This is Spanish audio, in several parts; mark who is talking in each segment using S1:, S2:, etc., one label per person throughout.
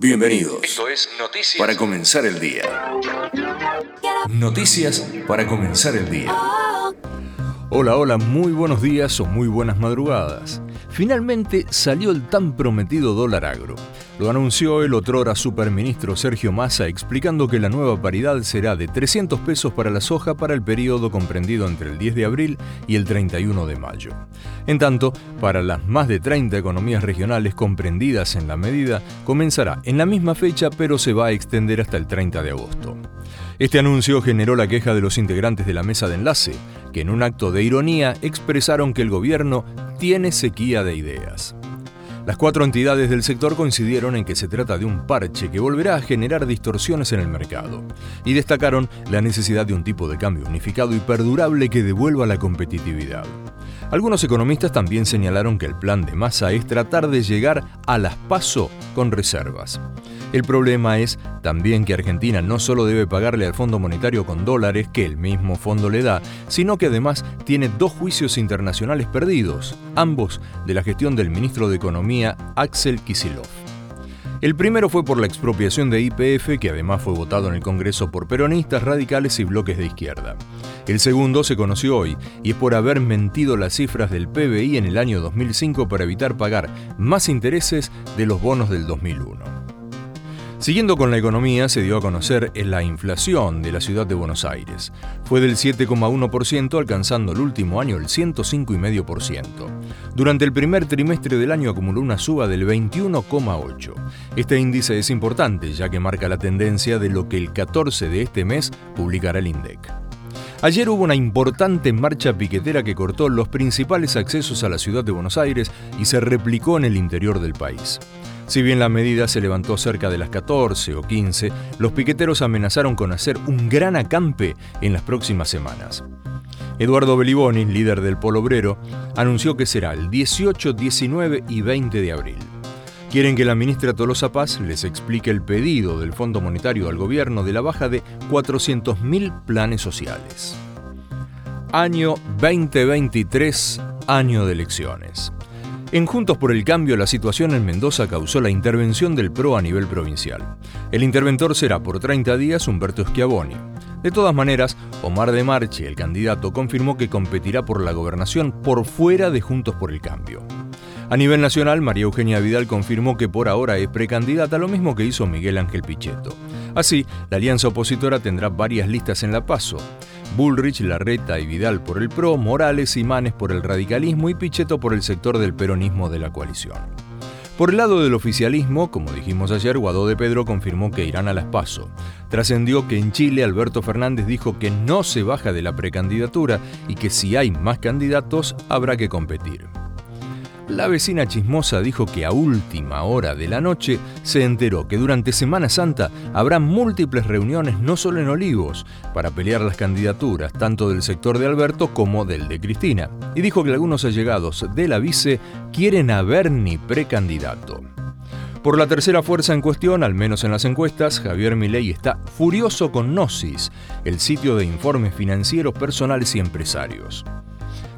S1: Bienvenidos.
S2: Esto es Noticias
S1: Para comenzar el día. Noticias para comenzar el día.
S3: Hola, hola, muy buenos días o muy buenas madrugadas. Finalmente salió el tan prometido dólar agro. Lo anunció el otrora superministro Sergio Massa explicando que la nueva paridad será de 300 pesos para la soja para el periodo comprendido entre el 10 de abril y el 31 de mayo. En tanto, para las más de 30 economías regionales comprendidas en la medida, comenzará en la misma fecha pero se va a extender hasta el 30 de agosto. Este anuncio generó la queja de los integrantes de la mesa de enlace, en un acto de ironía expresaron que el gobierno tiene sequía de ideas. Las cuatro entidades del sector coincidieron en que se trata de un parche que volverá a generar distorsiones en el mercado y destacaron la necesidad de un tipo de cambio unificado y perdurable que devuelva la competitividad. Algunos economistas también señalaron que el plan de masa es tratar de llegar a las PASO con reservas. El problema es también que Argentina no solo debe pagarle al Fondo Monetario con dólares que el mismo fondo le da, sino que además tiene dos juicios internacionales perdidos, ambos de la gestión del ministro de Economía Axel Kisilov. El primero fue por la expropiación de IPF, que además fue votado en el Congreso por peronistas, radicales y bloques de izquierda. El segundo se conoció hoy y es por haber mentido las cifras del PBI en el año 2005 para evitar pagar más intereses de los bonos del 2001. Siguiendo con la economía, se dio a conocer la inflación de la ciudad de Buenos Aires. Fue del 7,1%, alcanzando el último año el 105,5%. Durante el primer trimestre del año acumuló una suba del 21,8%. Este índice es importante, ya que marca la tendencia de lo que el 14 de este mes publicará el INDEC. Ayer hubo una importante marcha piquetera que cortó los principales accesos a la ciudad de Buenos Aires y se replicó en el interior del país. Si bien la medida se levantó cerca de las 14 o 15, los piqueteros amenazaron con hacer un gran acampe en las próximas semanas. Eduardo Beliboni, líder del Polo Obrero, anunció que será el 18, 19 y 20 de abril. Quieren que la ministra Tolosa Paz les explique el pedido del Fondo Monetario al gobierno de la baja de 400.000 planes sociales. Año 2023, año de elecciones. En Juntos por el Cambio, la situación en Mendoza causó la intervención del PRO a nivel provincial. El interventor será por 30 días Humberto Schiavoni. De todas maneras, Omar de Marchi, el candidato, confirmó que competirá por la gobernación por fuera de Juntos por el Cambio. A nivel nacional, María Eugenia Vidal confirmó que por ahora es precandidata, lo mismo que hizo Miguel Ángel Pichetto. Así, la alianza opositora tendrá varias listas en la PASO. Bullrich, Larreta y Vidal por el PRO, Morales y Manes por el radicalismo y Pichetto por el sector del peronismo de la coalición. Por el lado del oficialismo, como dijimos ayer, Guadó de Pedro confirmó que irán a las PASO. Trascendió que en Chile Alberto Fernández dijo que no se baja de la precandidatura y que si hay más candidatos habrá que competir. La vecina chismosa dijo que a última hora de la noche se enteró que durante Semana Santa habrá múltiples reuniones no solo en Olivos para pelear las candidaturas tanto del sector de Alberto como del de Cristina. Y dijo que algunos allegados de la vice quieren a Bernie precandidato. Por la tercera fuerza en cuestión, al menos en las encuestas, Javier Milei está furioso con Gnosis, el sitio de informes financieros personales y empresarios.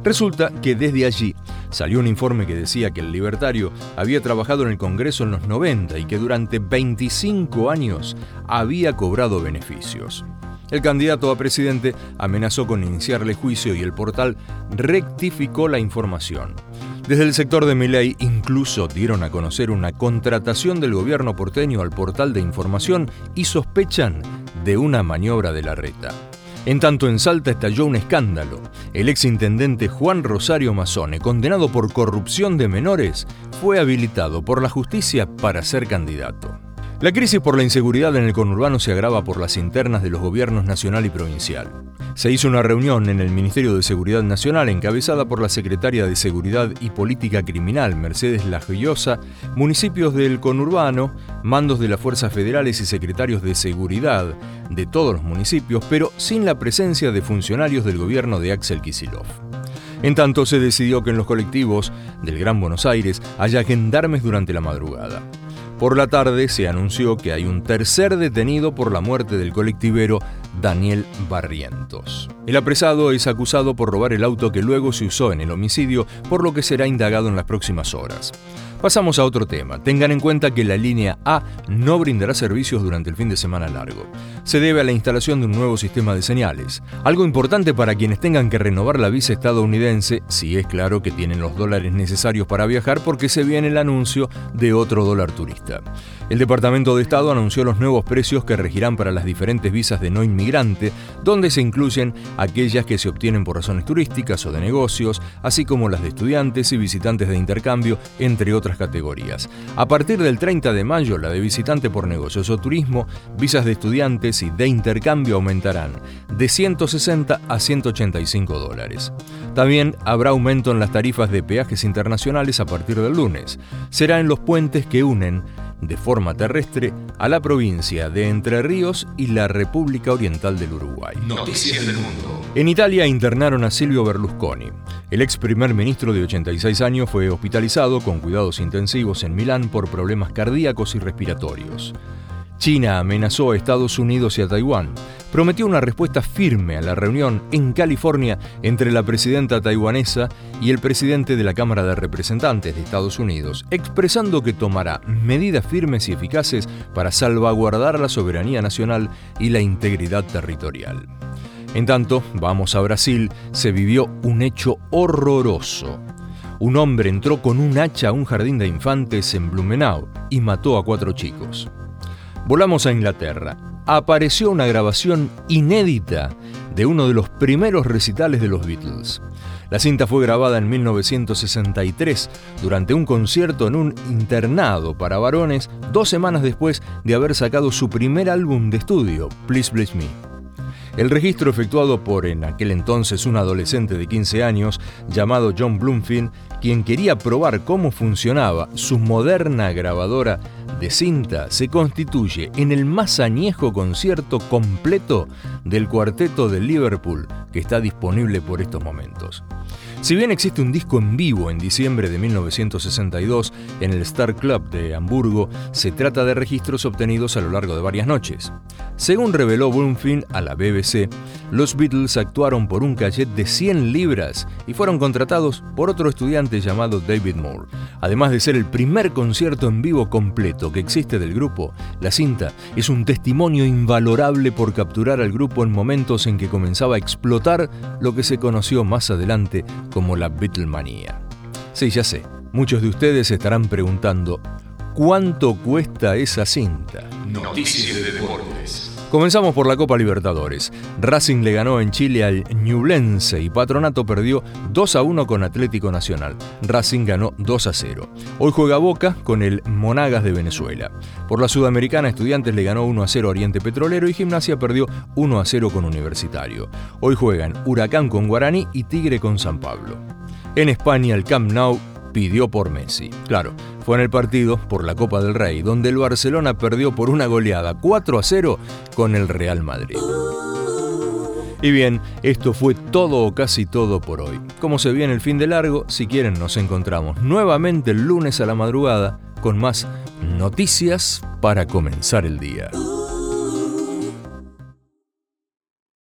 S3: Resulta que desde allí salió un informe que decía que el libertario había trabajado en el Congreso en los 90 y que durante 25 años había cobrado beneficios. El candidato a presidente amenazó con iniciarle juicio y el portal rectificó la información. Desde el sector de Miley incluso dieron a conocer una contratación del gobierno porteño al portal de información y sospechan de una maniobra de la reta. En tanto en Salta estalló un escándalo. El exintendente Juan Rosario Mazone, condenado por corrupción de menores, fue habilitado por la justicia para ser candidato. La crisis por la inseguridad en el conurbano se agrava por las internas de los gobiernos nacional y provincial. Se hizo una reunión en el Ministerio de Seguridad Nacional encabezada por la secretaria de Seguridad y Política Criminal, Mercedes Lajoyosa, municipios del conurbano, mandos de las fuerzas federales y secretarios de seguridad de todos los municipios, pero sin la presencia de funcionarios del gobierno de Axel Kisilov. En tanto, se decidió que en los colectivos del Gran Buenos Aires haya gendarmes durante la madrugada. Por la tarde se anunció que hay un tercer detenido por la muerte del colectivero Daniel Barrientos. El apresado es acusado por robar el auto que luego se usó en el homicidio, por lo que será indagado en las próximas horas. Pasamos a otro tema. Tengan en cuenta que la línea A no brindará servicios durante el fin de semana largo. Se debe a la instalación de un nuevo sistema de señales. Algo importante para quienes tengan que renovar la visa estadounidense, si es claro que tienen los dólares necesarios para viajar porque se viene el anuncio de otro dólar turista. El Departamento de Estado anunció los nuevos precios que regirán para las diferentes visas de no inmigrante, donde se incluyen aquellas que se obtienen por razones turísticas o de negocios, así como las de estudiantes y visitantes de intercambio, entre otras categorías. A partir del 30 de mayo, la de visitante por negocios o turismo, visas de estudiantes y de intercambio aumentarán de 160 a 185 dólares. También habrá aumento en las tarifas de peajes internacionales a partir del lunes. Será en los puentes que unen de forma terrestre a la provincia de Entre Ríos y la República Oriental del Uruguay.
S1: Noticias del mundo.
S3: En Italia internaron a Silvio Berlusconi. El ex primer ministro de 86 años fue hospitalizado con cuidados intensivos en Milán por problemas cardíacos y respiratorios. China amenazó a Estados Unidos y a Taiwán. Prometió una respuesta firme a la reunión en California entre la presidenta taiwanesa y el presidente de la Cámara de Representantes de Estados Unidos, expresando que tomará medidas firmes y eficaces para salvaguardar la soberanía nacional y la integridad territorial. En tanto, vamos a Brasil, se vivió un hecho horroroso. Un hombre entró con un hacha a un jardín de infantes en Blumenau y mató a cuatro chicos. Volamos a Inglaterra. Apareció una grabación inédita de uno de los primeros recitales de los Beatles. La cinta fue grabada en 1963 durante un concierto en un internado para varones dos semanas después de haber sacado su primer álbum de estudio, Please Bless Me. El registro efectuado por en aquel entonces un adolescente de 15 años llamado John Bloomfield, quien quería probar cómo funcionaba su moderna grabadora de cinta, se constituye en el más añejo concierto completo del cuarteto de Liverpool que está disponible por estos momentos. Si bien existe un disco en vivo en diciembre de 1962 en el Star Club de Hamburgo, se trata de registros obtenidos a lo largo de varias noches. Según reveló Bloomfield a la BBC, los Beatles actuaron por un cachet de 100 libras y fueron contratados por otro estudiante llamado David Moore. Además de ser el primer concierto en vivo completo que existe del grupo, la cinta es un testimonio invalorable por capturar al grupo en momentos en que comenzaba a explotar lo que se conoció más adelante como la Beatlemanía. Sí, ya sé, muchos de ustedes estarán preguntando, ¿cuánto cuesta esa cinta?
S1: Noticias de deportes.
S3: Comenzamos por la Copa Libertadores. Racing le ganó en Chile al Ñublense y Patronato perdió 2 a 1 con Atlético Nacional. Racing ganó 2 a 0. Hoy juega Boca con el Monagas de Venezuela. Por la Sudamericana, Estudiantes le ganó 1 a 0 a Oriente Petrolero y Gimnasia perdió 1 a 0 con Universitario. Hoy juegan Huracán con Guaraní y Tigre con San Pablo. En España, el Camp Nou pidió por Messi. Claro, fue en el partido por la Copa del Rey, donde el Barcelona perdió por una goleada 4 a 0 con el Real Madrid. Y bien, esto fue todo o casi todo por hoy. Como se viene el fin de largo, si quieren nos encontramos nuevamente el lunes a la madrugada con más noticias para comenzar el día.